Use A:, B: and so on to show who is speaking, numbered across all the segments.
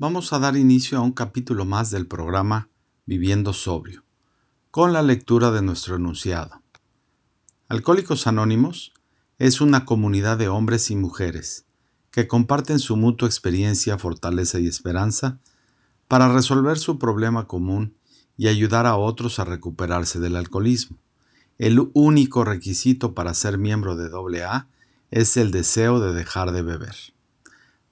A: vamos a dar inicio a un capítulo más del programa Viviendo Sobrio, con la lectura de nuestro enunciado. Alcohólicos Anónimos es una comunidad de hombres y mujeres que comparten su mutua experiencia, fortaleza y esperanza para resolver su problema común y ayudar a otros a recuperarse del alcoholismo. El único requisito para ser miembro de AA es el deseo de dejar de beber.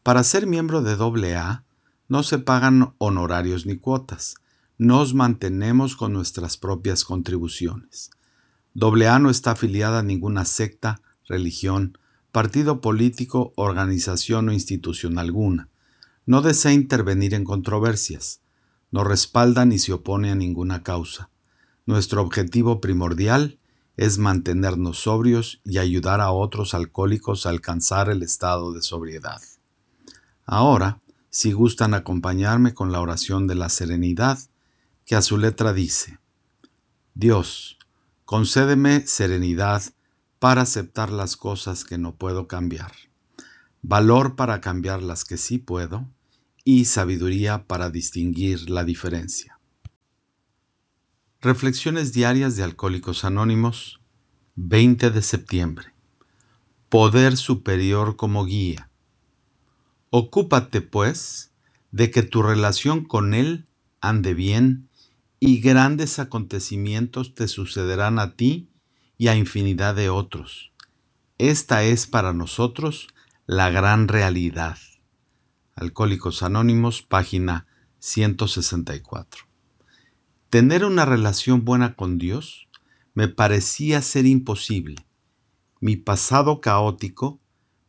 A: Para ser miembro de AA no se pagan honorarios ni cuotas, nos mantenemos con nuestras propias contribuciones. AA no está afiliada a ninguna secta, religión, partido político, organización o institución alguna. No desea intervenir en controversias. No respalda ni se opone a ninguna causa. Nuestro objetivo primordial es mantenernos sobrios y ayudar a otros alcohólicos a alcanzar el estado de sobriedad. Ahora, si gustan acompañarme con la oración de la serenidad, que a su letra dice, Dios, concédeme serenidad para aceptar las cosas que no puedo cambiar, valor para cambiar las que sí puedo y sabiduría para distinguir la diferencia. Reflexiones diarias de Alcohólicos Anónimos, 20 de septiembre. Poder superior como guía. Ocúpate, pues, de que tu relación con Él ande bien y grandes acontecimientos te sucederán a ti y a infinidad de otros. Esta es para nosotros la gran realidad. Alcohólicos Anónimos, página 164. Tener una relación buena con Dios me parecía ser imposible. Mi pasado caótico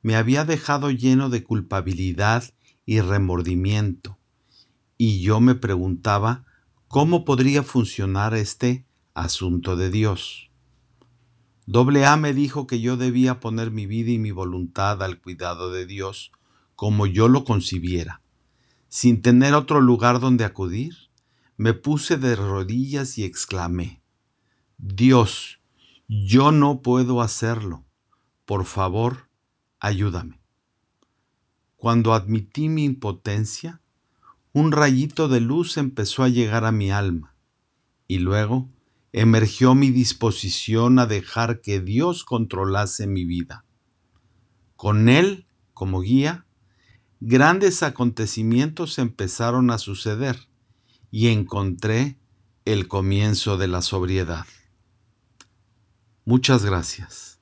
A: me había dejado lleno de culpabilidad y remordimiento, y yo me preguntaba cómo podría funcionar este asunto de Dios. Doble A me dijo que yo debía poner mi vida y mi voluntad al cuidado de Dios como yo lo concibiera. Sin tener otro lugar donde acudir, me puse de rodillas y exclamé, Dios, yo no puedo hacerlo. Por favor, ayúdame. Cuando admití mi impotencia, un rayito de luz empezó a llegar a mi alma y luego emergió mi disposición a dejar que Dios controlase mi vida. Con Él como guía, grandes acontecimientos empezaron a suceder y encontré el comienzo de la sobriedad. Muchas gracias.